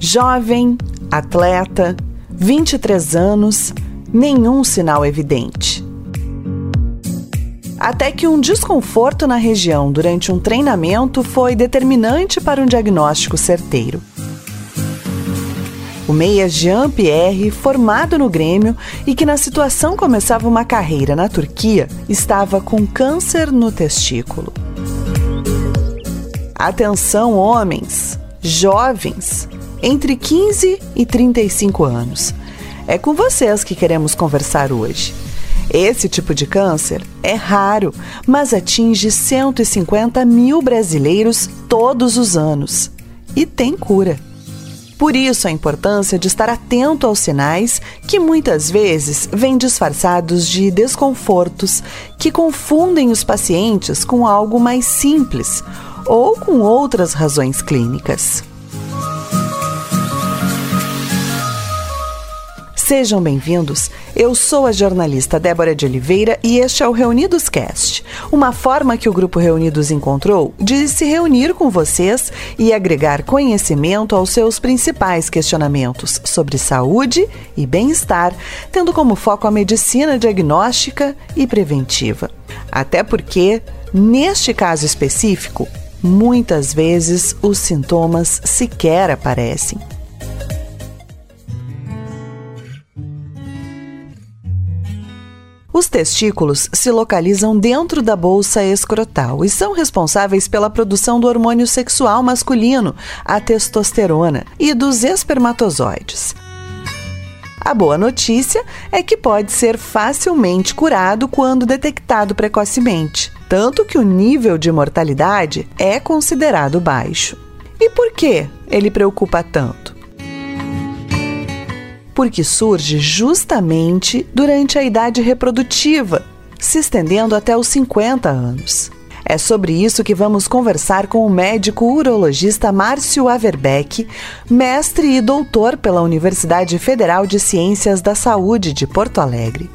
Jovem, atleta, 23 anos, nenhum sinal evidente. Até que um desconforto na região durante um treinamento foi determinante para um diagnóstico certeiro. O meia Jean-Pierre, formado no Grêmio e que na situação começava uma carreira na Turquia, estava com câncer no testículo. Atenção, homens, jovens, entre 15 e 35 anos. É com vocês que queremos conversar hoje. Esse tipo de câncer é raro, mas atinge 150 mil brasileiros todos os anos e tem cura. Por isso, a importância de estar atento aos sinais que muitas vezes vêm disfarçados de desconfortos que confundem os pacientes com algo mais simples ou com outras razões clínicas. Sejam bem-vindos. Eu sou a jornalista Débora de Oliveira e este é o Reunidos Cast, uma forma que o grupo Reunidos encontrou de se reunir com vocês e agregar conhecimento aos seus principais questionamentos sobre saúde e bem-estar, tendo como foco a medicina diagnóstica e preventiva. Até porque, neste caso específico, muitas vezes os sintomas sequer aparecem. Os testículos se localizam dentro da bolsa escrotal e são responsáveis pela produção do hormônio sexual masculino, a testosterona, e dos espermatozoides. A boa notícia é que pode ser facilmente curado quando detectado precocemente, tanto que o nível de mortalidade é considerado baixo. E por que ele preocupa tanto? Porque surge justamente durante a idade reprodutiva, se estendendo até os 50 anos. É sobre isso que vamos conversar com o médico urologista Márcio Averbeck, mestre e doutor pela Universidade Federal de Ciências da Saúde de Porto Alegre.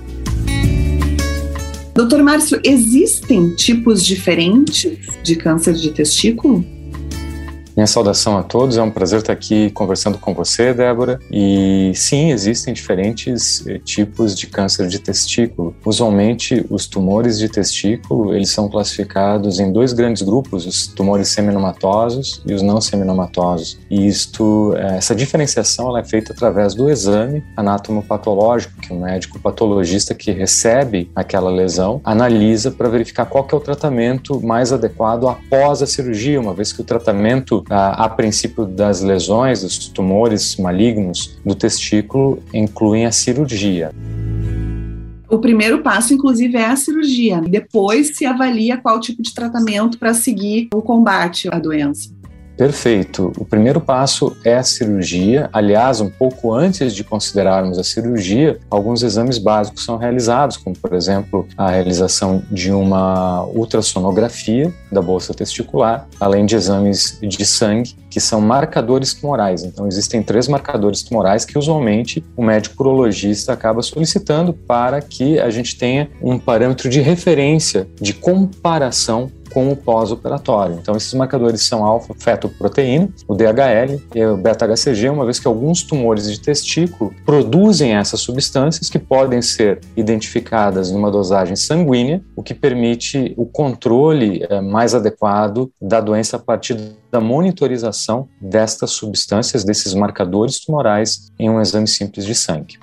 Doutor Márcio, existem tipos diferentes de câncer de testículo? Minha saudação a todos, é um prazer estar aqui conversando com você, Débora. E sim, existem diferentes eh, tipos de câncer de testículo. Usualmente, os tumores de testículo, eles são classificados em dois grandes grupos, os tumores seminomatosos e os não seminomatosos. E isto, eh, essa diferenciação ela é feita através do exame anatomopatológico, que o médico patologista que recebe aquela lesão analisa para verificar qual é o tratamento mais adequado após a cirurgia, uma vez que o tratamento a, a princípio das lesões, dos tumores malignos do testículo, incluem a cirurgia. O primeiro passo, inclusive, é a cirurgia. Depois se avalia qual tipo de tratamento para seguir o combate à doença. Perfeito. O primeiro passo é a cirurgia. Aliás, um pouco antes de considerarmos a cirurgia, alguns exames básicos são realizados, como, por exemplo, a realização de uma ultrassonografia da bolsa testicular, além de exames de sangue, que são marcadores tumorais. Então, existem três marcadores tumorais que, usualmente, o médico urologista acaba solicitando para que a gente tenha um parâmetro de referência, de comparação com o pós-operatório. Então, esses marcadores são alfa-fetoproteína, o DHL e o beta-HCG, uma vez que alguns tumores de testículo produzem essas substâncias que podem ser identificadas numa dosagem sanguínea, o que permite o controle é, mais adequado da doença a partir da monitorização destas substâncias, desses marcadores tumorais, em um exame simples de sangue.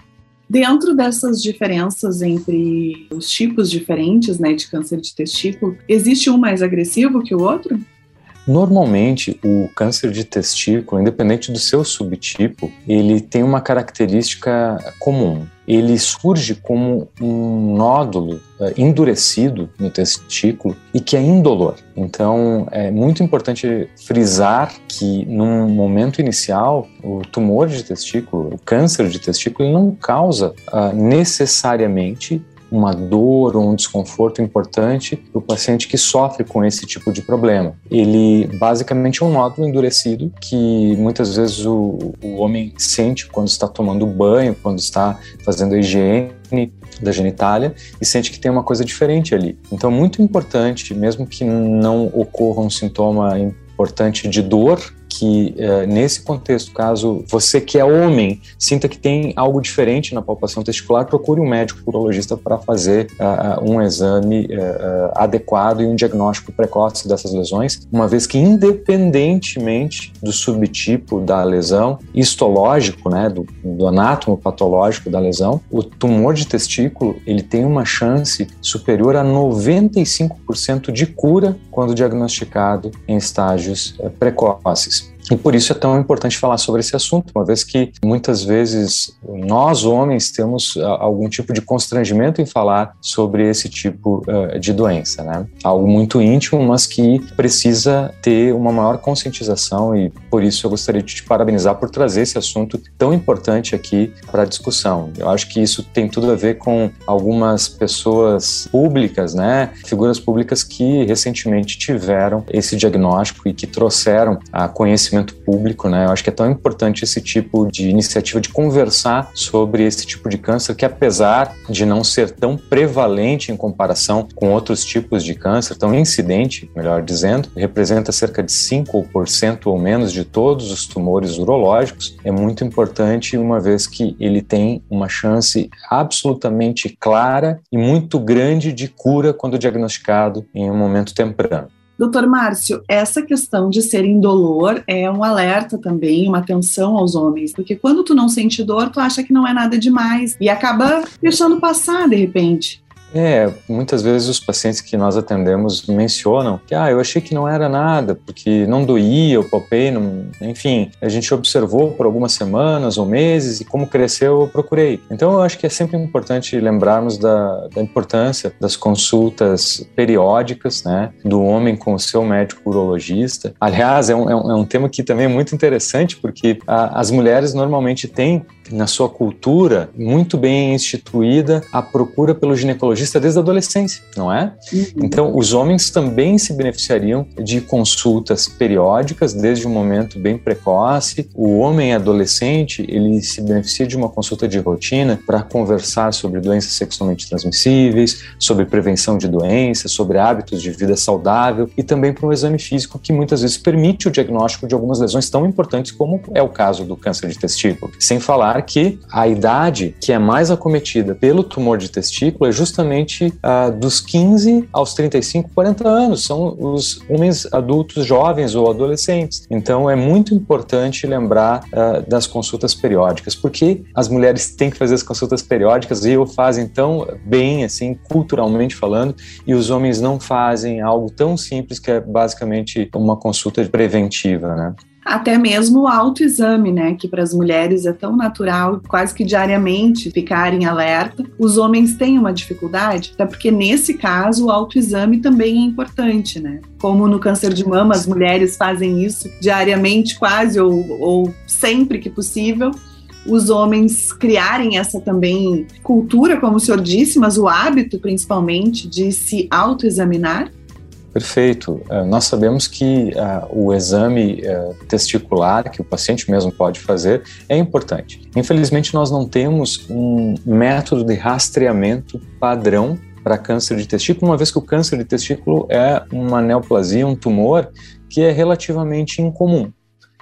Dentro dessas diferenças entre os tipos diferentes né, de câncer de testículo, existe um mais agressivo que o outro? Normalmente, o câncer de testículo, independente do seu subtipo, ele tem uma característica comum. Ele surge como um nódulo uh, endurecido no testículo e que é indolor. Então, é muito importante frisar que, num momento inicial, o tumor de testículo, o câncer de testículo, não causa uh, necessariamente uma dor ou um desconforto importante para o paciente que sofre com esse tipo de problema. Ele basicamente é um nódulo endurecido que muitas vezes o, o homem sente quando está tomando banho, quando está fazendo a higiene da genitália e sente que tem uma coisa diferente ali. Então, muito importante, mesmo que não ocorra um sintoma importante de dor que uh, nesse contexto, caso você que é homem sinta que tem algo diferente na palpação testicular, procure um médico urologista para fazer uh, um exame uh, adequado e um diagnóstico precoce dessas lesões, uma vez que independentemente do subtipo da lesão histológico, né, do, do anátomo patológico da lesão, o tumor de testículo ele tem uma chance superior a 95% de cura quando diagnosticado em estágios precoces. E por isso é tão importante falar sobre esse assunto, uma vez que muitas vezes nós, homens, temos ah, algum tipo de constrangimento em falar sobre esse tipo uh, de doença, né? Algo muito íntimo, mas que precisa ter uma maior conscientização e por isso eu gostaria de te parabenizar por trazer esse assunto tão importante aqui para a discussão. Eu acho que isso tem tudo a ver com algumas pessoas públicas, né? Figuras públicas que recentemente tiveram esse diagnóstico e que trouxeram a conhecimento público, né? Eu acho que é tão importante esse tipo de iniciativa de conversar sobre esse tipo de câncer que apesar de não ser tão prevalente em comparação com outros tipos de câncer, tão incidente, melhor dizendo, representa cerca de 5% ou menos de todos os tumores urológicos, é muito importante uma vez que ele tem uma chance absolutamente clara e muito grande de cura quando diagnosticado em um momento temprano. Doutor Márcio, essa questão de ser indolor é um alerta também, uma atenção aos homens, porque quando tu não sente dor, tu acha que não é nada demais e acaba deixando passar de repente. É, muitas vezes os pacientes que nós atendemos mencionam que, ah, eu achei que não era nada, porque não doía, eu palpei, não... enfim, a gente observou por algumas semanas ou meses e como cresceu, eu procurei. Então, eu acho que é sempre importante lembrarmos da, da importância das consultas periódicas, né, do homem com o seu médico urologista. Aliás, é um, é um, é um tema que também é muito interessante, porque a, as mulheres normalmente têm na sua cultura muito bem instituída a procura pelo ginecologista desde a adolescência, não é? Uhum. Então, os homens também se beneficiariam de consultas periódicas desde um momento bem precoce. O homem adolescente, ele se beneficia de uma consulta de rotina para conversar sobre doenças sexualmente transmissíveis, sobre prevenção de doenças, sobre hábitos de vida saudável e também para um exame físico que muitas vezes permite o diagnóstico de algumas lesões tão importantes como é o caso do câncer de testículo. Sem falar que a idade que é mais acometida pelo tumor de testículo é justamente uh, dos 15 aos 35, 40 anos. São os homens adultos jovens ou adolescentes. Então é muito importante lembrar uh, das consultas periódicas, porque as mulheres têm que fazer as consultas periódicas e o fazem tão bem, assim, culturalmente falando, e os homens não fazem algo tão simples que é basicamente uma consulta preventiva, né? Até mesmo o autoexame, né, que para as mulheres é tão natural, quase que diariamente ficarem alerta. Os homens têm uma dificuldade, até porque nesse caso o autoexame também é importante, né? Como no câncer de mama as mulheres fazem isso diariamente, quase ou, ou sempre que possível os homens criarem essa também cultura, como o senhor disse, mas o hábito principalmente de se autoexaminar Perfeito. Uh, nós sabemos que uh, o exame uh, testicular, que o paciente mesmo pode fazer, é importante. Infelizmente, nós não temos um método de rastreamento padrão para câncer de testículo, uma vez que o câncer de testículo é uma neoplasia, um tumor que é relativamente incomum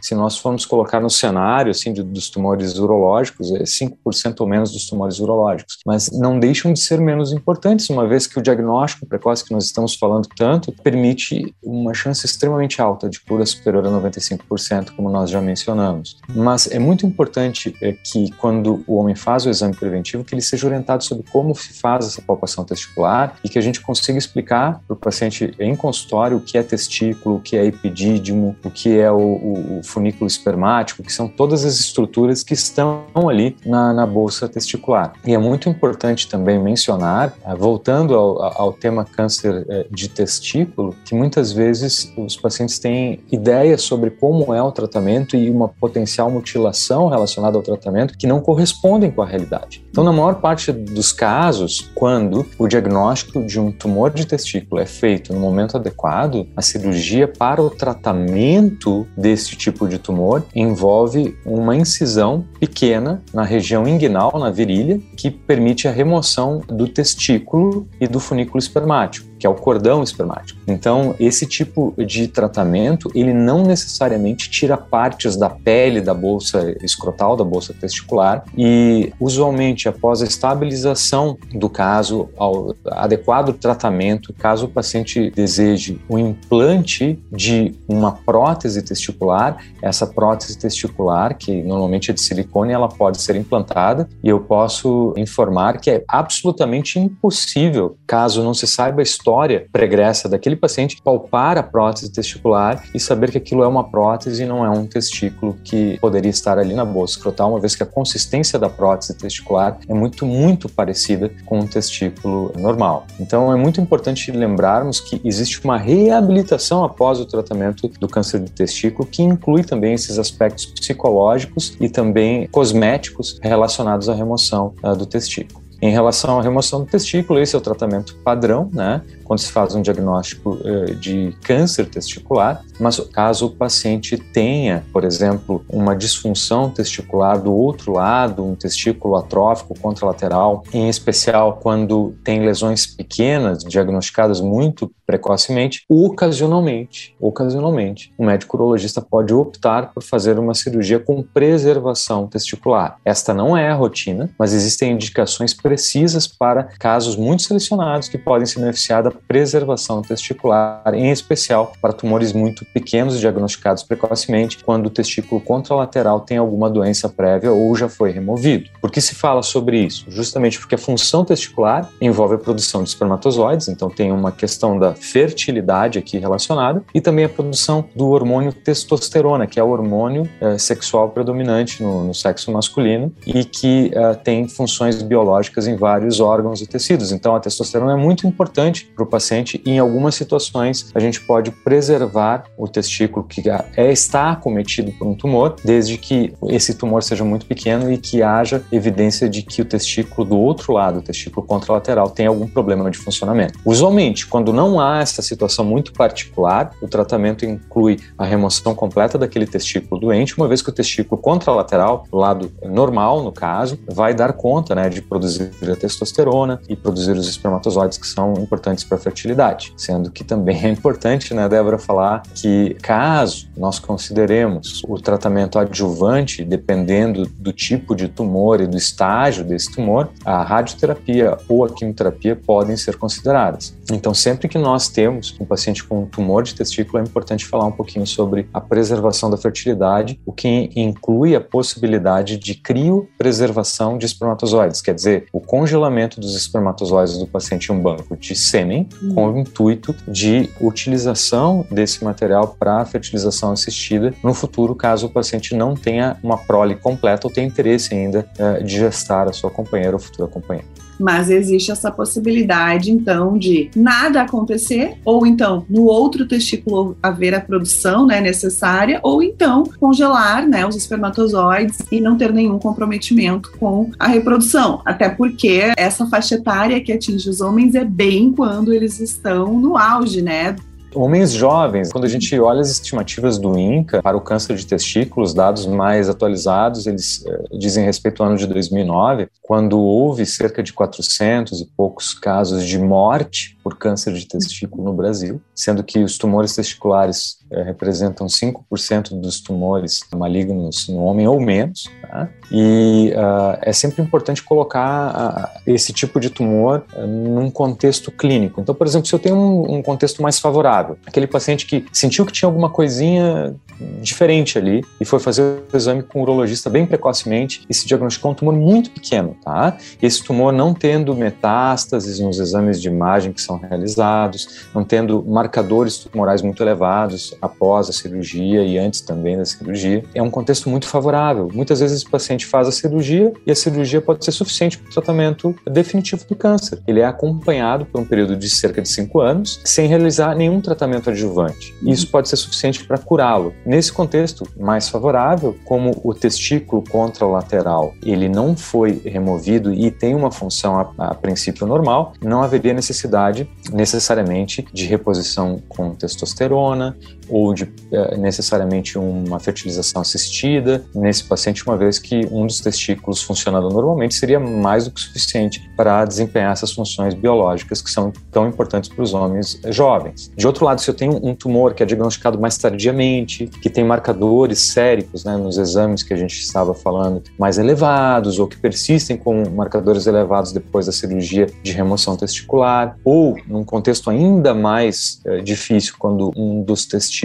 se nós formos colocar no cenário assim de, dos tumores urológicos, é 5% ou menos dos tumores urológicos, mas não deixam de ser menos importantes, uma vez que o diagnóstico precoce que nós estamos falando tanto permite uma chance extremamente alta de cura superior a 95%, como nós já mencionamos. Mas é muito importante é, que quando o homem faz o exame preventivo, que ele seja orientado sobre como se faz essa palpação testicular e que a gente consiga explicar para o paciente em consultório o que é testículo, o que é epidídimo, o que é o, o funículo espermático, que são todas as estruturas que estão ali na, na bolsa testicular. E é muito importante também mencionar, eh, voltando ao, ao tema câncer eh, de testículo, que muitas vezes os pacientes têm ideias sobre como é o tratamento e uma potencial mutilação relacionada ao tratamento que não correspondem com a realidade. Então, na maior parte dos casos, quando o diagnóstico de um tumor de testículo é feito no momento adequado, a cirurgia para o tratamento desse tipo tipo de tumor envolve uma incisão pequena na região inguinal, na virilha, que permite a remoção do testículo e do funículo espermático. Que é o cordão espermático. Então, esse tipo de tratamento, ele não necessariamente tira partes da pele da bolsa escrotal, da bolsa testicular, e usualmente após a estabilização do caso, ao adequado tratamento, caso o paciente deseje o implante de uma prótese testicular, essa prótese testicular, que normalmente é de silicone, ela pode ser implantada e eu posso informar que é absolutamente impossível, caso não se saiba a história pregressa daquele paciente, palpar a prótese testicular e saber que aquilo é uma prótese e não é um testículo que poderia estar ali na bolsa escrotal, uma vez que a consistência da prótese testicular é muito, muito parecida com um testículo normal. Então é muito importante lembrarmos que existe uma reabilitação após o tratamento do câncer de testículo, que inclui também esses aspectos psicológicos e também cosméticos relacionados à remoção uh, do testículo. Em relação à remoção do testículo, esse é o tratamento padrão, né? Quando se faz um diagnóstico uh, de câncer testicular, mas caso o paciente tenha, por exemplo, uma disfunção testicular do outro lado, um testículo atrófico contralateral, em especial quando tem lesões pequenas diagnosticadas muito precocemente, ocasionalmente, ocasionalmente, o médico urologista pode optar por fazer uma cirurgia com preservação testicular. Esta não é a rotina, mas existem indicações precisas para casos muito selecionados que podem se beneficiar da preservação testicular, em especial para tumores muito pequenos diagnosticados precocemente, quando o testículo contralateral tem alguma doença prévia ou já foi removido. Por que se fala sobre isso? Justamente porque a função testicular envolve a produção de espermatozoides, então tem uma questão da fertilidade aqui relacionada, e também a produção do hormônio testosterona, que é o hormônio é, sexual predominante no, no, sexo masculino e que é, tem funções biológicas em vários órgãos e tecidos. Então, a testosterona é muito importante para o paciente e, em algumas situações, a gente pode preservar o testículo que é, está acometido por um tumor, desde que esse tumor seja muito pequeno e que haja evidência de que o testículo do outro lado, o testículo contralateral, tem algum problema de funcionamento. Usualmente, quando não há essa situação muito particular, o tratamento inclui a remoção completa daquele testículo doente, uma vez que o testículo contralateral, o lado normal, no caso, vai dar conta né, de produzir a testosterona e produzir os espermatozoides que são importantes para a fertilidade. Sendo que também é importante, né, Débora, falar que caso nós consideremos o tratamento adjuvante, dependendo do tipo de tumor e do estágio desse tumor, a radioterapia ou a quimioterapia podem ser consideradas. Então, sempre que nós temos um paciente com um tumor de testículo, é importante falar um pouquinho sobre a preservação da fertilidade, o que inclui a possibilidade de criopreservação de espermatozoides, quer dizer, o congelamento dos espermatozoides do paciente em um banco de sêmen. Com o intuito de utilização desse material para fertilização assistida no futuro, caso o paciente não tenha uma prole completa ou tenha interesse ainda uh, de gestar a sua companheira ou futura companheira mas existe essa possibilidade, então, de nada acontecer, ou então no outro testículo haver a produção né, necessária, ou então congelar né, os espermatozoides e não ter nenhum comprometimento com a reprodução. Até porque essa faixa etária que atinge os homens é bem quando eles estão no auge, né? Homens jovens, quando a gente olha as estimativas do INCA para o câncer de testículos, dados mais atualizados, eles uh, dizem respeito ao ano de 2009, quando houve cerca de 400 e poucos casos de morte por câncer de testículo no Brasil, sendo que os tumores testiculares uh, representam 5% dos tumores malignos no homem ou menos, tá? e uh, é sempre importante colocar esse tipo de tumor num contexto clínico. Então, por exemplo, se eu tenho um, um contexto mais favorável, Aquele paciente que sentiu que tinha alguma coisinha diferente ali e foi fazer o exame com o urologista bem precocemente e se diagnosticou um tumor muito pequeno, tá? Esse tumor não tendo metástases nos exames de imagem que são realizados, não tendo marcadores tumorais muito elevados após a cirurgia e antes também da cirurgia, é um contexto muito favorável. Muitas vezes o paciente faz a cirurgia e a cirurgia pode ser suficiente para o tratamento definitivo do câncer. Ele é acompanhado por um período de cerca de cinco anos sem realizar nenhum tratamento adjuvante. Isso pode ser suficiente para curá-lo. Nesse contexto mais favorável, como o testículo contralateral ele não foi removido e tem uma função a, a princípio normal, não haveria necessidade necessariamente de reposição com testosterona ou de é, necessariamente uma fertilização assistida nesse paciente, uma vez que um dos testículos funcionando normalmente seria mais do que suficiente para desempenhar essas funções biológicas que são tão importantes para os homens jovens. De outro lado, se eu tenho um tumor que é diagnosticado mais tardiamente, que tem marcadores séricos né, nos exames que a gente estava falando mais elevados ou que persistem com marcadores elevados depois da cirurgia de remoção testicular, ou num contexto ainda mais é, difícil, quando um dos testículos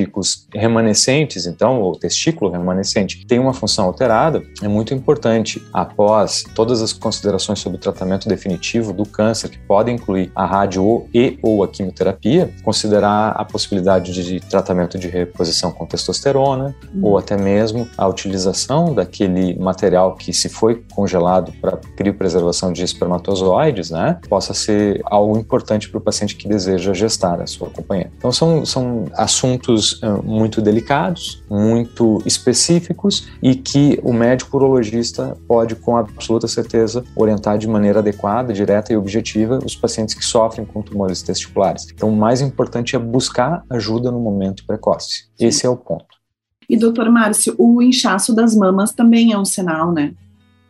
remanescentes, então, o testículo remanescente, tem uma função alterada, é muito importante, após todas as considerações sobre o tratamento definitivo do câncer, que podem incluir a rádio e ou a quimioterapia, considerar a possibilidade de tratamento de reposição com testosterona, uhum. ou até mesmo a utilização daquele material que se foi congelado para criopreservação de espermatozoides, né, possa ser algo importante para o paciente que deseja gestar a sua companheira. Então são, são assuntos uh, muito delicados, muito específicos e que o médico urologista pode com absoluta certeza orientar de maneira adequada, direta e objetiva os pacientes que sofrem com tumores testiculares. Então o mais importante é buscar ajuda no momento precoce. Esse é o ponto. E doutor Márcio, o inchaço das mamas também é um sinal, né?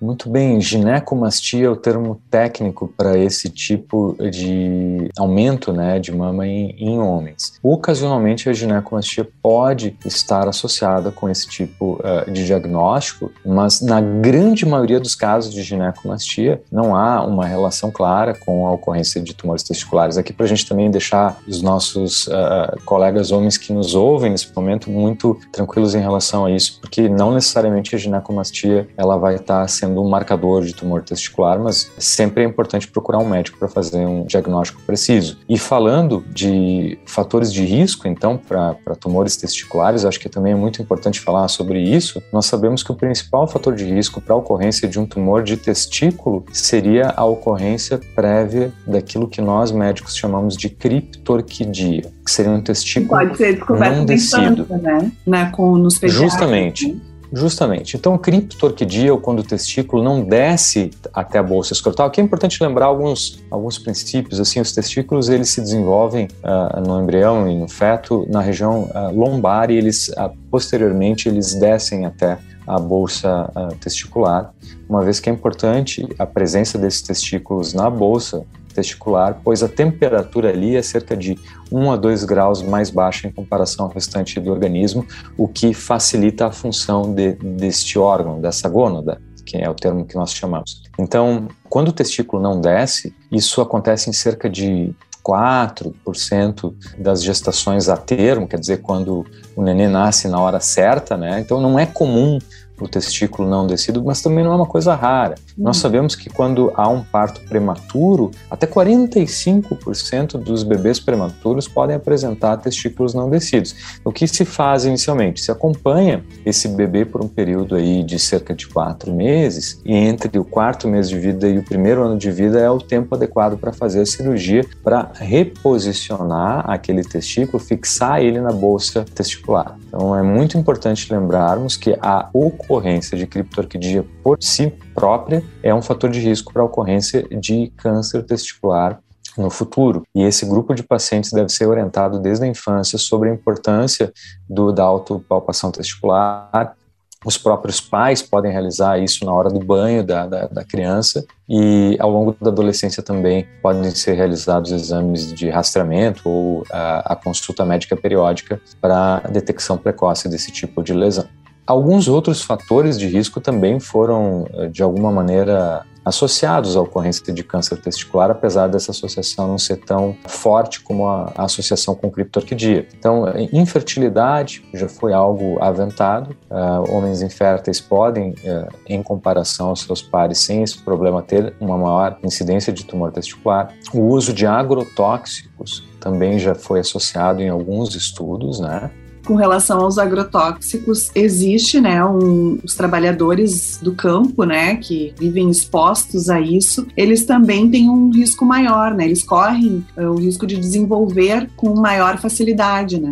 Muito bem, ginecomastia é o termo técnico para esse tipo de aumento né, de mama em, em, homens. Ocasionalmente, a ginecomastia pode estar associada com esse tipo uh, de diagnóstico, mas na grande maioria dos casos de ginecomastia não há uma relação clara com a ocorrência de tumores testiculares. Aqui para a gente também deixar os nossos uh, colegas homens que nos ouvem nesse momento muito tranquilos em relação a isso, porque não necessariamente a ginecomastia ela vai estar sendo sendo um marcador de tumor testicular, mas sempre é importante procurar um médico para fazer um diagnóstico preciso. E falando de fatores de risco, então, para tumores testiculares, acho que também é muito importante falar sobre isso. Nós sabemos que o principal fator de risco para a ocorrência de um tumor de testículo seria a ocorrência prévia daquilo que nós médicos chamamos de criptorquidia, que seria um testículo Pode ser descoberto não descido. Infância, né? né? Com, nos Justamente. Né? Justamente. Então, criptorquidia, ou quando o testículo não desce até a bolsa escrotal, aqui é importante lembrar alguns, alguns princípios. Assim, os testículos eles se desenvolvem uh, no embrião e no feto na região uh, lombar e eles uh, posteriormente eles descem até a bolsa testicular, uma vez que é importante a presença desses testículos na bolsa testicular, pois a temperatura ali é cerca de 1 a 2 graus mais baixa em comparação ao restante do organismo, o que facilita a função de, deste órgão, dessa gônada, que é o termo que nós chamamos. Então, quando o testículo não desce, isso acontece em cerca de 4% das gestações a termo, quer dizer, quando o neném nasce na hora certa, né? Então não é comum o testículo não descido, mas também não é uma coisa rara. Uhum. Nós sabemos que quando há um parto prematuro, até 45% dos bebês prematuros podem apresentar testículos não descidos. O que se faz inicialmente? Se acompanha esse bebê por um período aí de cerca de quatro meses, e entre o quarto mês de vida e o primeiro ano de vida é o tempo adequado para fazer a cirurgia para reposicionar aquele testículo, fixar ele na bolsa testicular. Então é muito importante lembrarmos que a ocorrência de criptorquidia por si própria é um fator de risco para a ocorrência de câncer testicular no futuro. E esse grupo de pacientes deve ser orientado desde a infância sobre a importância do, da autopalpação testicular. Os próprios pais podem realizar isso na hora do banho da, da, da criança e ao longo da adolescência também podem ser realizados exames de rastreamento ou a, a consulta médica periódica para detecção precoce desse tipo de lesão. Alguns outros fatores de risco também foram, eh, de alguma maneira, associados à ocorrência de câncer testicular, apesar dessa associação não ser tão forte como a, associação com criptorquidia. Então, infertilidade já foi algo aventado. Uh, homens inférteis podem, uh, em comparação aos seus pares, sem esse problema, ter uma maior incidência de tumor testicular. O uso de agrotóxicos também já foi associado em alguns estudos, né? Com relação aos agrotóxicos, existe, né, um, os trabalhadores do campo, né, que vivem expostos a isso, eles também têm um risco maior, né, eles correm uh, o risco de desenvolver com maior facilidade, né.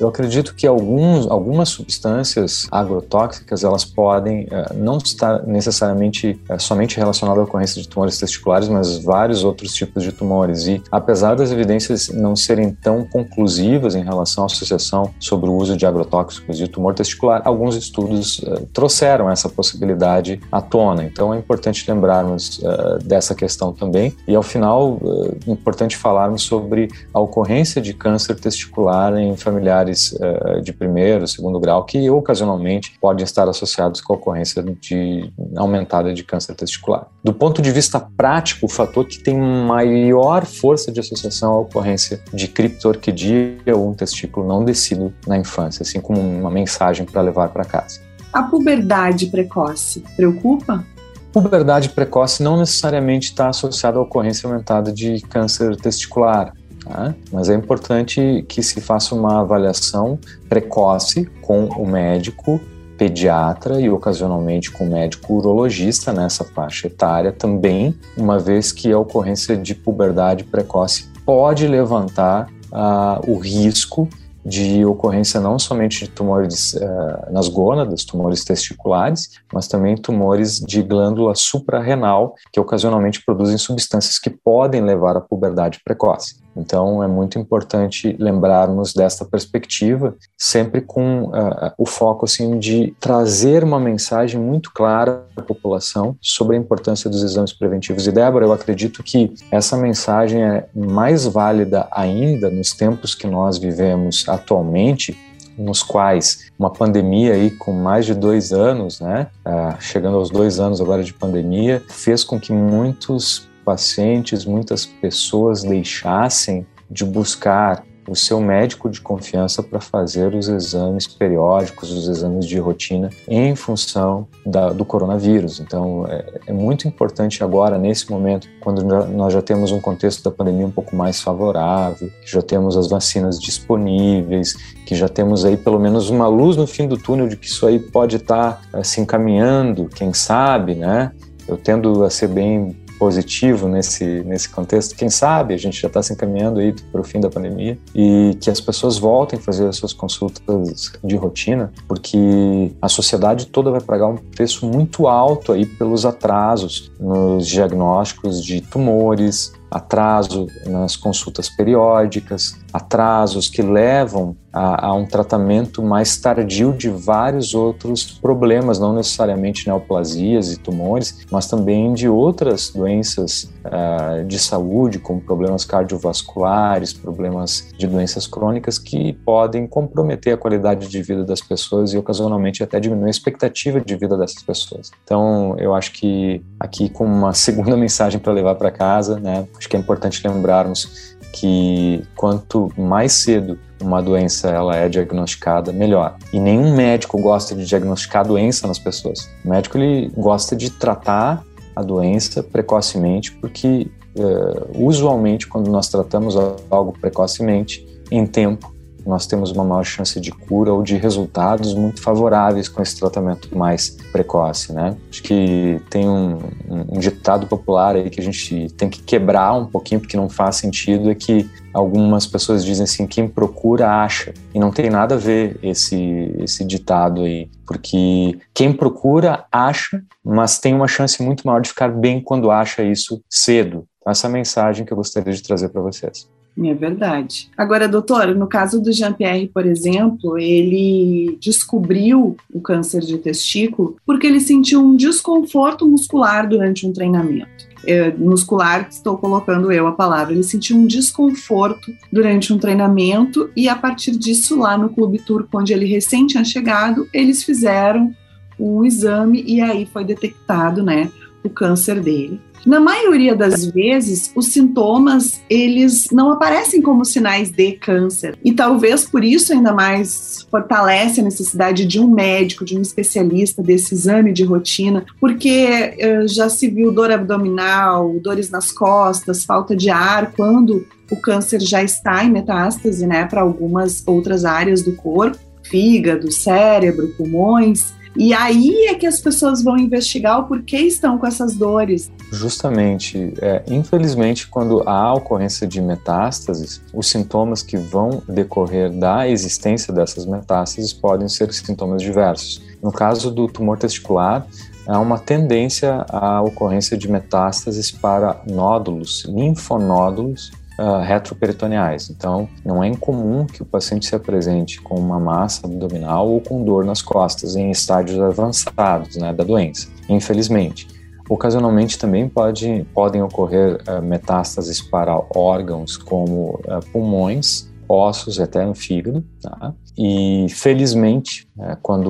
Eu acredito que alguns, algumas substâncias agrotóxicas elas podem uh, não estar necessariamente uh, somente relacionadas à ocorrência de tumores testiculares, mas vários outros tipos de tumores. E apesar das evidências não serem tão conclusivas em relação à associação sobre o uso de agrotóxicos e tumor testicular, alguns estudos uh, trouxeram essa possibilidade à tona. Então é importante lembrarmos dessa questão também. E ao final, é importante falarmos sobre a ocorrência de câncer testicular em familiares uh, de primeiro, segundo grau, que ocasionalmente podem estar associados com a ocorrência de aumentada de câncer testicular. Do ponto de vista prático, o fator que tem maior força de associação à ocorrência de criptorquidia ou um testículo não descido na infância, assim como uma mensagem para levar para casa. A puberdade precoce preocupa? Puberdade precoce não necessariamente está associada à ocorrência aumentada de câncer testicular. Tá? Mas é importante que se faça uma avaliação precoce com o médico pediatra e ocasionalmente com o médico urologista nessa faixa etária também, uma vez que a ocorrência de puberdade precoce pode levantar uh, o risco de ocorrência não somente de tumores uh, nas gônadas, tumores testiculares, mas também tumores de glândula suprarrenal, que ocasionalmente produzem substâncias que podem levar à puberdade precoce. Então, é muito importante lembrarmos desta perspectiva, sempre com uh, o foco assim de trazer uma mensagem muito clara à população sobre a importância dos exames preventivos. E Débora, eu acredito que essa mensagem é mais válida ainda nos tempos que nós vivemos atualmente, nos quais uma pandemia aí com mais de dois anos, né, uh, chegando aos dois anos agora de pandemia, fez com que muitos pacientes, muitas pessoas deixassem de buscar o seu médico de confiança para fazer os exames periódicos, os exames de rotina, em função da, do coronavírus. Então, é, é, muito importante agora, nesse momento, quando nós já temos um contexto da pandemia um pouco mais favorável, que já temos as vacinas disponíveis, que já temos aí pelo menos uma luz no fim do túnel de que isso aí pode estar tá, se encaminhando, quem sabe, né? Eu tendo a ser bem positivo nesse, nesse contexto. Quem sabe a gente já está se encaminhando aí para o fim da pandemia e que as pessoas voltem a fazer as suas consultas de rotina, porque a sociedade toda vai pagar um preço muito alto aí pelos atrasos nos diagnósticos de tumores, atraso nas consultas periódicas, atrasos que levam a, a, um tratamento mais tardio de vários outros problemas, não necessariamente neoplasias e tumores, mas também de outras doenças uh, de saúde, como problemas cardiovasculares, problemas de doenças crônicas que podem comprometer a qualidade de vida das pessoas e ocasionalmente até diminuir a expectativa de vida dessas pessoas. Então, eu acho que aqui com uma segunda mensagem para levar para casa, né, acho que é importante lembrarmos que quanto mais cedo uma doença ela é diagnosticada, melhor. E nenhum médico gosta de diagnosticar doença nas pessoas. O médico ele gosta de tratar a doença precocemente, porque uh, usualmente quando nós tratamos algo precocemente, em tempo, nós temos uma maior chance de cura ou de resultados muito favoráveis com esse tratamento mais precoce, né? Acho que tem um, um, ditado popular aí que a gente tem que quebrar um pouquinho porque não faz sentido, é que algumas pessoas dizem assim, quem procura acha, e não tem nada a ver esse, esse ditado aí, porque quem procura acha, mas tem uma chance muito maior de ficar bem quando acha isso cedo. Essa é a mensagem que eu gostaria de trazer para vocês. É verdade. Agora, doutora, no caso do Jean-Pierre, por exemplo, ele descobriu o câncer de testículo porque ele sentiu um desconforto muscular durante um treinamento. É, muscular, estou colocando eu a palavra, ele sentiu um desconforto durante um treinamento e a partir disso, lá no Clube Turco, onde ele recém tinha chegado, eles fizeram um exame e aí foi detectado, né, o câncer dele. Na maioria das vezes, os sintomas eles não aparecem como sinais de câncer e talvez por isso ainda mais fortalece a necessidade de um médico, de um especialista desse exame de rotina, porque uh, já se viu dor abdominal, dores nas costas, falta de ar quando o câncer já está em metástase, né, para algumas outras áreas do corpo fígado, cérebro, pulmões. E aí é que as pessoas vão investigar o porquê estão com essas dores. Justamente, é, infelizmente, quando há ocorrência de metástases, os sintomas que vão decorrer da existência dessas metástases podem ser sintomas diversos. No caso do tumor testicular, há uma tendência à ocorrência de metástases para nódulos, linfonódulos uh, retroperitoneais. Então, não é incomum que o paciente se apresente com uma massa abdominal ou com dor nas costas em estádios avançados né, da doença, infelizmente. Ocasionalmente também pode, podem ocorrer uh, metástases para órgãos como uh, pulmões, ossos, até no fígado. Tá? E felizmente, é, quando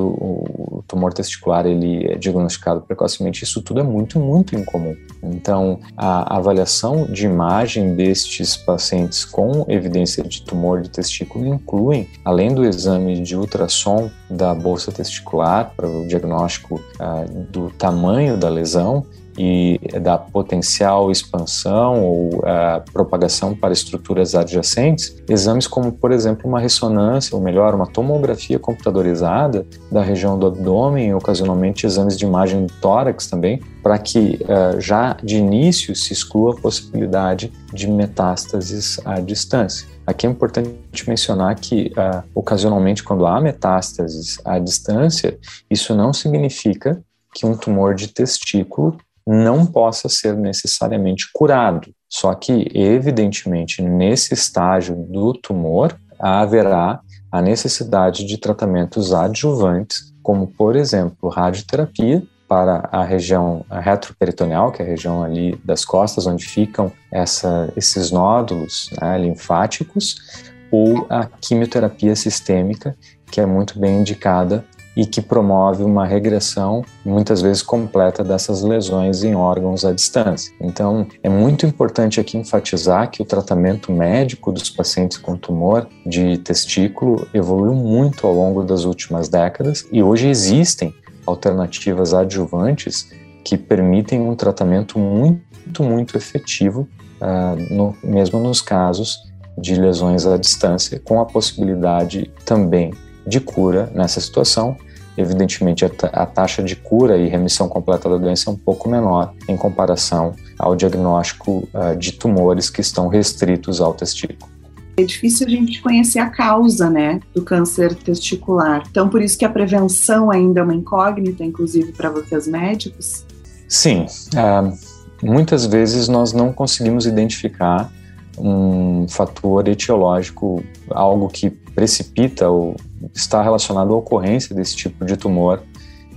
tumor testicular ele é diagnosticado precocemente, isso tudo é muito, muito incomum. Então, a avaliação de imagem destes pacientes com evidência de tumor de testículo incluem, além do exame de ultrassom da bolsa testicular para o diagnóstico uh, do tamanho da lesão, e da potencial expansão ou uh, propagação para estruturas adjacentes, exames como, por exemplo, uma ressonância, ou melhor, uma tomografia computadorizada da região do abdômen, ocasionalmente exames de imagem do tórax também, para que uh, já de início se exclua a possibilidade de metástases à distância. Aqui é importante mencionar que, uh, ocasionalmente, quando há metástases à distância, isso não significa que um tumor de testículo não possa ser necessariamente curado. Só que, evidentemente, nesse estágio do tumor, haverá a necessidade de tratamentos adjuvantes, como, por exemplo, radioterapia para a região retroperitoneal, que é a região ali das costas, onde ficam essa, esses nódulos né, linfáticos, ou a quimioterapia sistêmica, que é muito bem indicada e que promove uma regressão, muitas vezes completa, dessas lesões em órgãos à distância. Então, é muito importante aqui enfatizar que o tratamento médico dos pacientes com tumor de testículo evoluiu muito ao longo das últimas décadas e hoje existem alternativas adjuvantes que permitem um tratamento muito, muito efetivo, uh, no, mesmo nos casos de lesões à distância, com a possibilidade também de cura nessa situação. Evidentemente, a, taxa de cura e remissão completa da doença é um pouco menor em comparação ao diagnóstico uh, de tumores que estão restritos ao testículo. É difícil a gente conhecer a causa, né, do câncer testicular. Então, por isso que a prevenção ainda é uma incógnita, inclusive para vocês médicos? Sim. Uh, muitas vezes nós não conseguimos identificar um fator etiológico, algo que precipita ou está relacionado à ocorrência desse tipo de tumor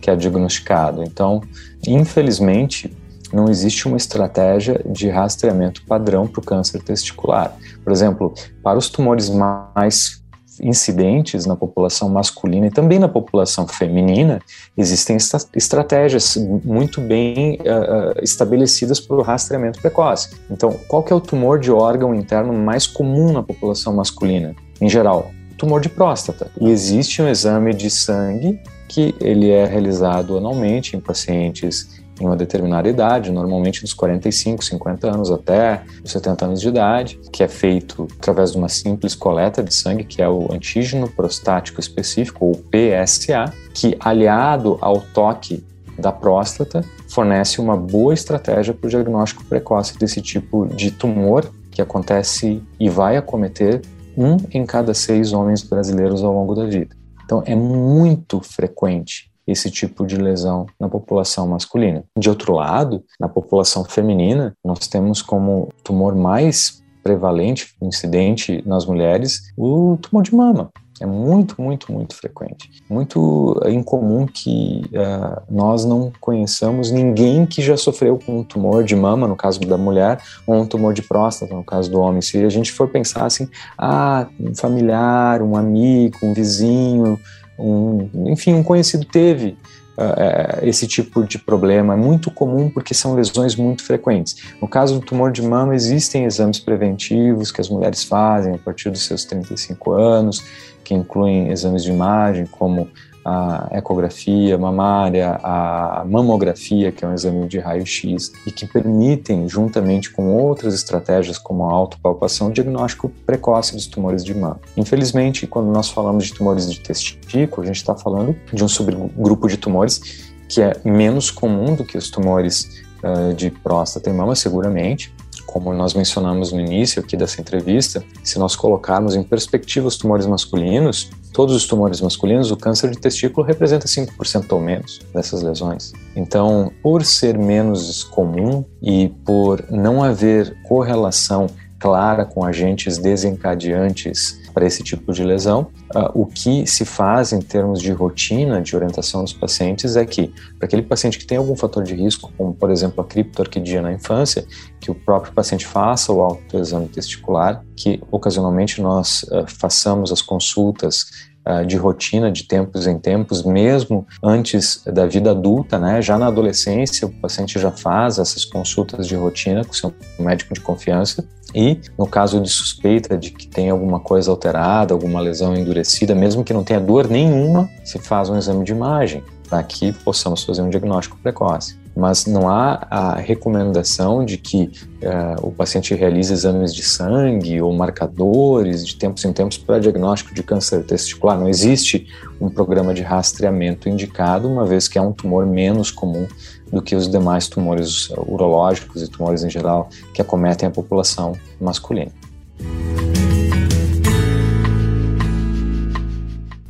que é diagnosticado. Então, infelizmente, não existe uma estratégia de rastreamento padrão para o câncer testicular. Por exemplo, para os tumores mais incidentes na população masculina e também na população feminina, existem estratégias muito bem uh, estabelecidas para o rastreamento precoce. Então, qual que é o tumor de órgão interno mais comum na população masculina? Em geral, tumor de próstata. E existe um exame de sangue que ele é realizado anualmente em pacientes em uma determinada idade, normalmente dos 45, 50 anos até os 70 anos de idade, que é feito através de uma simples coleta de sangue, que é o antígeno prostático específico, ou PSA, que aliado ao toque da próstata, fornece uma boa estratégia para o diagnóstico precoce desse tipo de tumor que acontece e vai acometer um em cada seis homens brasileiros ao longo da vida. Então é muito frequente esse tipo de lesão na população masculina. De outro lado, na população feminina, nós temos como tumor mais prevalente, incidente nas mulheres, o tumor de mama. É muito, muito, muito frequente. Muito incomum que uh, nós não conheçamos ninguém que já sofreu com um tumor de mama, no caso da mulher, ou um tumor de próstata, no caso do homem. Se a gente for pensar assim, ah, um familiar, um amigo, um vizinho, um, enfim, um conhecido teve uh, esse tipo de problema. É muito comum porque são lesões muito frequentes. No caso do tumor de mama, existem exames preventivos que as mulheres fazem a partir dos seus 35 anos, que incluem exames de imagem, como a ecografia mamária, a mamografia, que é um exame de raio-x, e que permitem, juntamente com outras estratégias como a autopalpação, o diagnóstico precoce dos tumores de mama. Infelizmente, quando nós falamos de tumores de testículo, a gente está falando de um subgrupo de tumores que é menos comum do que os tumores uh, de próstata e mama, seguramente, como nós mencionamos no início aqui dessa entrevista, se nós colocarmos em perspectiva os tumores masculinos, todos os tumores masculinos, o câncer de testículo representa 5% ou menos dessas lesões. Então, por ser menos comum e por não haver correlação clara com agentes desencadeantes para esse tipo de lesão. Uh, o que se faz em termos de rotina de orientação dos pacientes é que, para aquele paciente que tem algum fator de risco, como por exemplo a criptorquidia na infância, que o próprio paciente faça o autoexame testicular, que ocasionalmente nós uh, façamos as consultas uh, de rotina, de tempos em tempos, mesmo antes da vida adulta, né? Já na adolescência, o paciente já faz essas consultas de rotina com seu médico de confiança e, no caso de suspeita de que tem alguma coisa alterada, alguma lesão endurecida, mesmo que não tenha dor nenhuma, se faz um exame de imagem para que possamos fazer um diagnóstico precoce. Mas não há a recomendação de que uh, o paciente realize exames de sangue ou marcadores de tempos em tempos para diagnóstico de câncer testicular. Não existe um programa de rastreamento indicado, uma vez que é um tumor menos comum do que os demais tumores urológicos e tumores em geral que acometem a população masculina.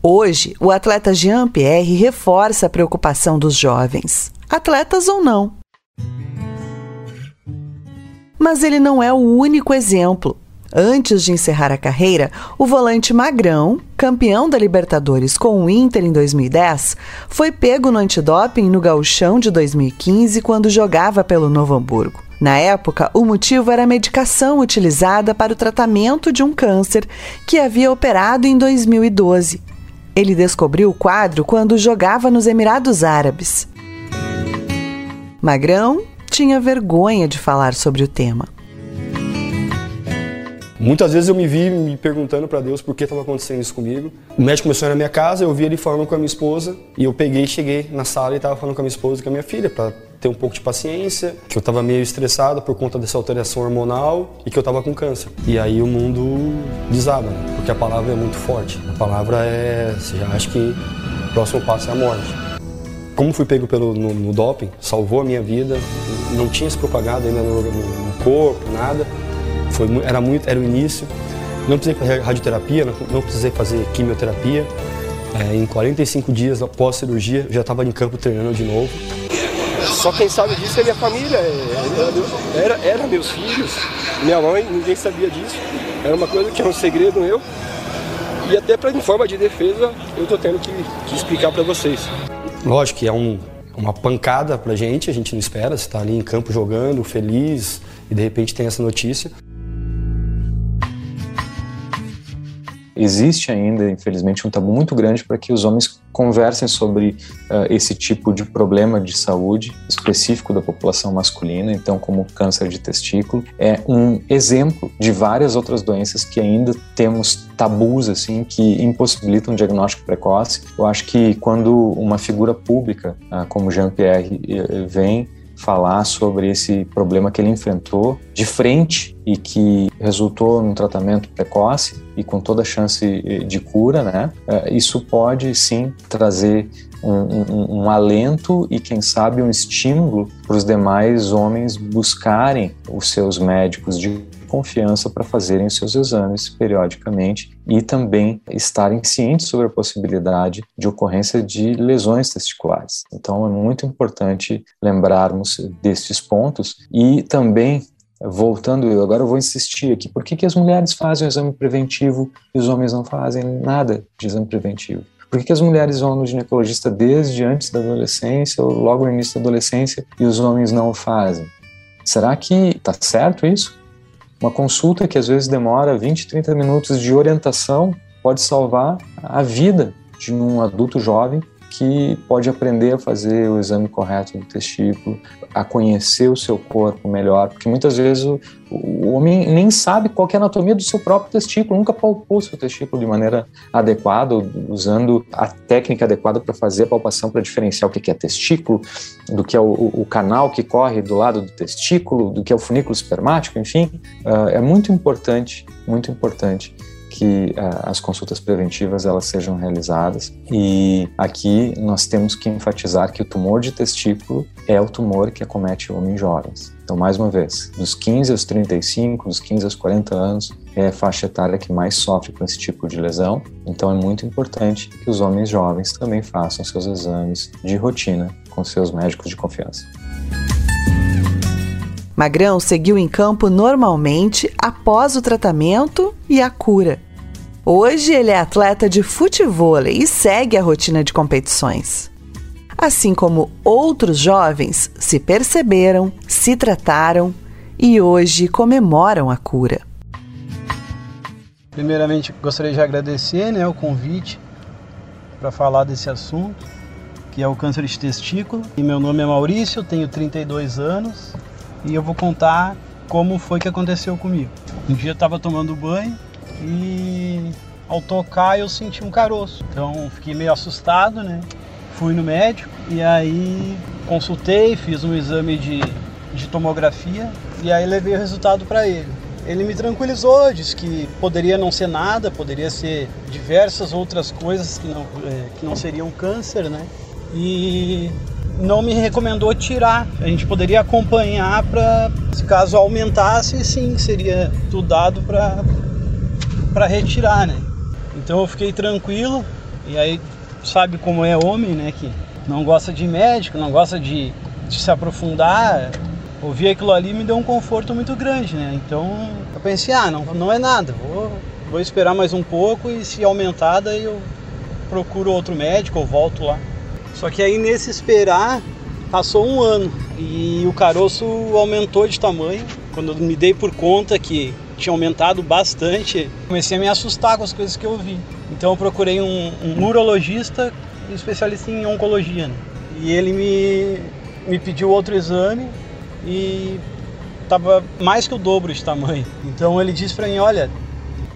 Hoje, o atleta Jean-Pierre reforça a preocupação dos jovens, atletas ou não. Mas ele não é o único exemplo. Antes de encerrar a carreira, o volante Magrão, campeão da Libertadores com o Inter em 2010, foi pego no antidoping no Gauchão de 2015 quando jogava pelo Novo Hamburgo. Na época, o motivo era a medicação utilizada para o tratamento de um câncer que havia operado em 2012. Ele descobriu o quadro quando jogava nos Emirados Árabes. Magrão tinha vergonha de falar sobre o tema. Muitas vezes eu me vi me perguntando para Deus por que estava acontecendo isso comigo. O médico começou na minha casa, eu vi ele falando com a minha esposa e eu peguei, cheguei na sala e estava falando com a minha esposa e com a minha filha para ter um pouco de paciência, que eu estava meio estressado por conta dessa alteração hormonal e que eu estava com câncer. E aí o mundo desaba, né? porque a palavra é muito forte. A palavra é, você já acha que o próximo passo é a morte. Como fui pego pelo, no, no doping, salvou a minha vida, não tinha se propagado ainda no, no corpo, nada foi, era muito, era o início. Não precisei fazer radioterapia, não, não precisei fazer quimioterapia. É, em 45 dias após a cirurgia, já estava em campo treinando de novo. Só quem sabe disso é minha família, é, era, era meus filhos, minha mãe, ninguém sabia disso. Era uma coisa que era um segredo meu. E até para em forma de defesa, eu estou tendo que, que explicar para vocês. Lógico que é um, uma pancada para gente, a gente não espera, você está ali em campo jogando, feliz, e de repente tem essa notícia. Existe ainda, infelizmente, um tabu muito grande para que os homens conversem sobre uh, esse tipo de problema de saúde específico da população masculina, então, como câncer de testículo. É um exemplo de várias outras doenças que ainda temos tabus, assim, que impossibilitam um diagnóstico precoce. Eu acho que quando uma figura pública, uh, como Jean-Pierre, uh, vem falar sobre esse problema que ele enfrentou de frente e que resultou num tratamento precoce e com toda a chance de cura, né? É, isso pode sim trazer um, um, um, alento e, quem sabe, um estímulo para os demais homens buscarem os seus médicos de confiança para fazerem seus exames periodicamente e também estarem cientes sobre a possibilidade de ocorrência de lesões testiculares. Então é muito importante lembrarmos destes pontos e também voltando, eu agora vou insistir aqui, por que, que as mulheres fazem o exame preventivo e os homens não fazem nada de exame preventivo? Por que, que as mulheres vão no ginecologista desde antes da adolescência ou logo no início da adolescência e os homens não o fazem? Será que está certo isso? Uma consulta que às vezes demora 20, 30 minutos de orientação pode salvar a vida de um adulto jovem que pode aprender a fazer o exame correto do testículo, a conhecer o seu corpo melhor, porque muitas vezes o, o homem nem sabe qual é a anatomia do seu próprio testículo, nunca palpou seu testículo de maneira adequada, usando a técnica adequada para fazer a palpação para diferenciar o que é testículo, do que é o, o, canal que corre do lado do testículo, do que é o funículo espermático, enfim, uh, é muito importante, muito importante que uh, as consultas preventivas elas sejam realizadas e aqui nós temos que enfatizar que o tumor de testículo é o tumor que acomete homens jovens. Então, mais uma vez, dos 15 aos 35, dos 15 aos 40 anos, é a faixa etária que mais sofre com esse tipo de lesão. Então, é muito importante que os homens jovens também façam seus exames de rotina com seus médicos de confiança. Magrão seguiu em campo normalmente após o tratamento e a cura. Hoje ele é atleta de futebol e segue a rotina de competições. Assim como outros jovens se perceberam, se trataram e hoje comemoram a cura. Primeiramente, gostaria de agradecer né, o convite para falar desse assunto, que é o câncer de testículo. E meu nome é Maurício, tenho 32 anos, e eu vou contar como foi que aconteceu comigo. Um dia eu estava tomando banho e ao tocar eu senti um caroço. Então fiquei meio assustado, né? Fui no médico e aí consultei, fiz um exame de, de tomografia e aí levei o resultado para ele. Ele me tranquilizou, disse que poderia não ser nada, poderia ser diversas outras coisas que não, é, que não seriam câncer, né? E não me recomendou tirar. A gente poderia acompanhar para, se caso aumentasse, sim, seria tudo dado para retirar, né? Então eu fiquei tranquilo e aí sabe como é homem, né? Que não gosta de médico, não gosta de, de se aprofundar. Ouvir aquilo ali me deu um conforto muito grande, né? Então eu pensei, ah, não, não é nada, vou, vou esperar mais um pouco e se aumentar, daí eu procuro outro médico ou volto lá. Só que aí nesse esperar passou um ano e o caroço aumentou de tamanho. Quando eu me dei por conta que tinha aumentado bastante, comecei a me assustar com as coisas que eu vi. Então eu procurei um, um urologista especialista em oncologia. Né? E ele me, me pediu outro exame e estava mais que o dobro de tamanho. Então ele disse para mim, olha,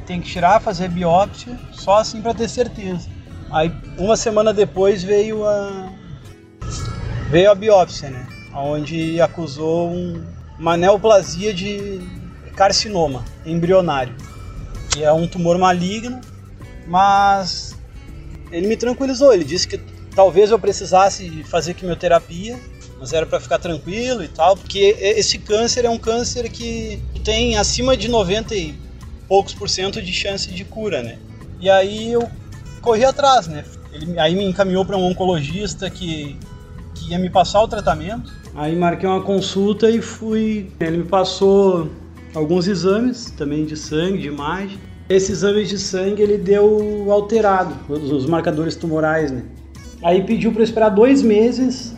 tem que tirar, fazer biópsia, só assim para ter certeza. Aí uma semana depois veio a veio a biópsia, né? Onde acusou um, uma neoplasia de carcinoma embrionário, que é um tumor maligno, mas ele me tranquilizou, ele disse que talvez eu precisasse fazer quimioterapia, mas era para ficar tranquilo e tal, porque esse câncer é um câncer que tem acima de 90 e poucos por cento de chance de cura, né? E aí eu corri atrás, né? Ele aí me encaminhou para um oncologista que, que ia me passar o tratamento. Aí marquei uma consulta e fui. Ele me passou alguns exames também de sangue, de imagem. Esses exames de sangue ele deu alterado, os marcadores tumorais, né? Aí pediu para esperar dois meses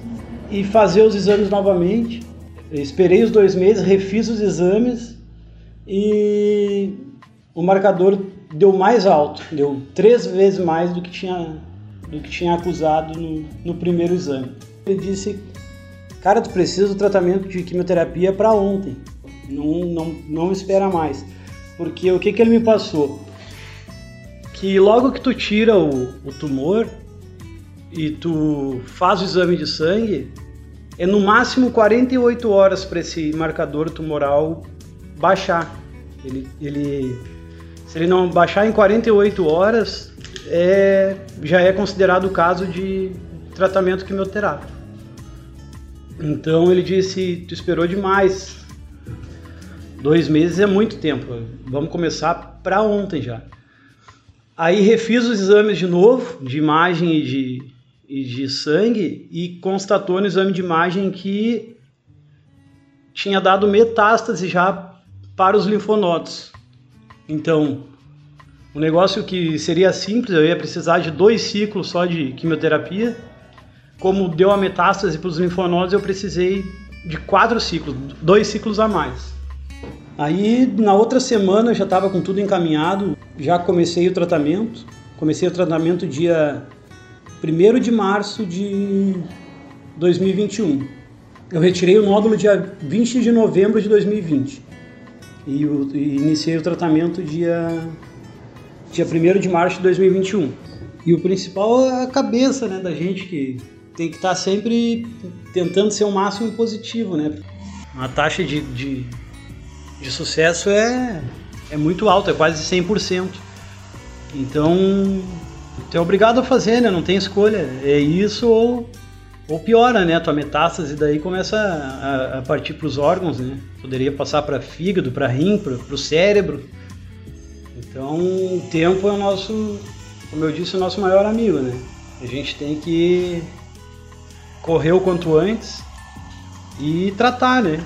e fazer os exames novamente. Eu esperei os dois meses, refiz os exames e o marcador deu mais alto, deu três vezes mais do que tinha, do que tinha acusado no, no primeiro exame. Ele disse, cara, tu precisa do tratamento de quimioterapia para ontem, não, não, não espera mais. Porque o que, que ele me passou? Que logo que tu tira o, o tumor e tu faz o exame de sangue, é no máximo 48 horas para esse marcador tumoral baixar. Ele, ele se ele não baixar em 48 horas, é, já é considerado caso de tratamento quimioterápico. Então ele disse: Tu esperou demais. Dois meses é muito tempo. Vamos começar para ontem já. Aí refiz os exames de novo, de imagem e de, e de sangue, e constatou no exame de imagem que tinha dado metástase já para os linfonodos. Então, um negócio que seria simples, eu ia precisar de dois ciclos só de quimioterapia. Como deu a metástase para os linfonodos, eu precisei de quatro ciclos, dois ciclos a mais. Aí, na outra semana, eu já estava com tudo encaminhado, já comecei o tratamento. Comecei o tratamento dia 1 de março de 2021. Eu retirei o nódulo dia 20 de novembro de 2020 e, o, e iniciei o tratamento dia, dia 1 de março de 2021. E o principal é a cabeça né, da gente que tem que estar sempre tentando ser o máximo positivo, né? A taxa de, de, de sucesso é, é muito alta, é quase 100%. Então, tu é obrigado a fazer, né? Não tem escolha. É isso ou, ou piora, né? A tua metástase daí começa a, a partir para os órgãos, né? Poderia passar para fígado, para rim, para o cérebro. Então, o tempo é o nosso, como eu disse, o nosso maior amigo, né? A gente tem que correr o quanto antes e tratar, né?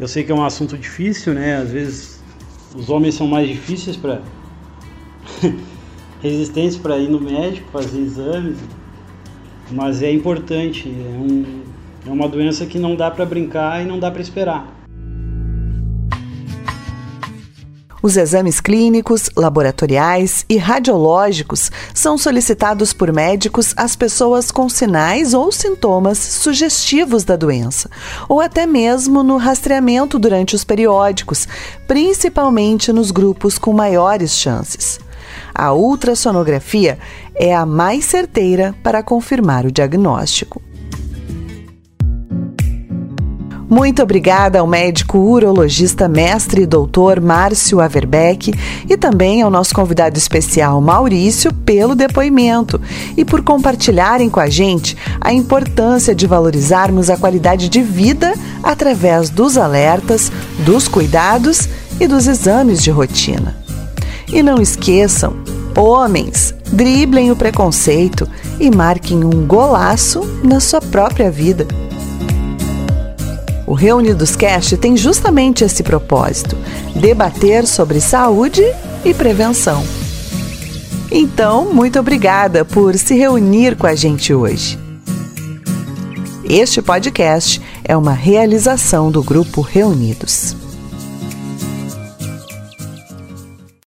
Eu sei que é um assunto difícil, né? Às vezes os homens são mais difíceis para resistentes para ir no médico fazer exames, mas é importante. É, um, é uma doença que não dá para brincar e não dá para esperar. Os exames clínicos, laboratoriais e radiológicos são solicitados por médicos às pessoas com sinais ou sintomas sugestivos da doença, ou até mesmo no rastreamento durante os periódicos, principalmente nos grupos com maiores chances. A ultrassonografia é a mais certeira para confirmar o diagnóstico. Muito obrigada ao médico urologista mestre e doutor Márcio Averbeck e também ao nosso convidado especial Maurício pelo depoimento e por compartilharem com a gente a importância de valorizarmos a qualidade de vida através dos alertas, dos cuidados e dos exames de rotina. E não esqueçam, homens, driblem o preconceito e marquem um golaço na sua própria vida. O Reunidos Cast tem justamente esse propósito: debater sobre saúde e prevenção. Então, muito obrigada por se reunir com a gente hoje. Este podcast é uma realização do Grupo Reunidos.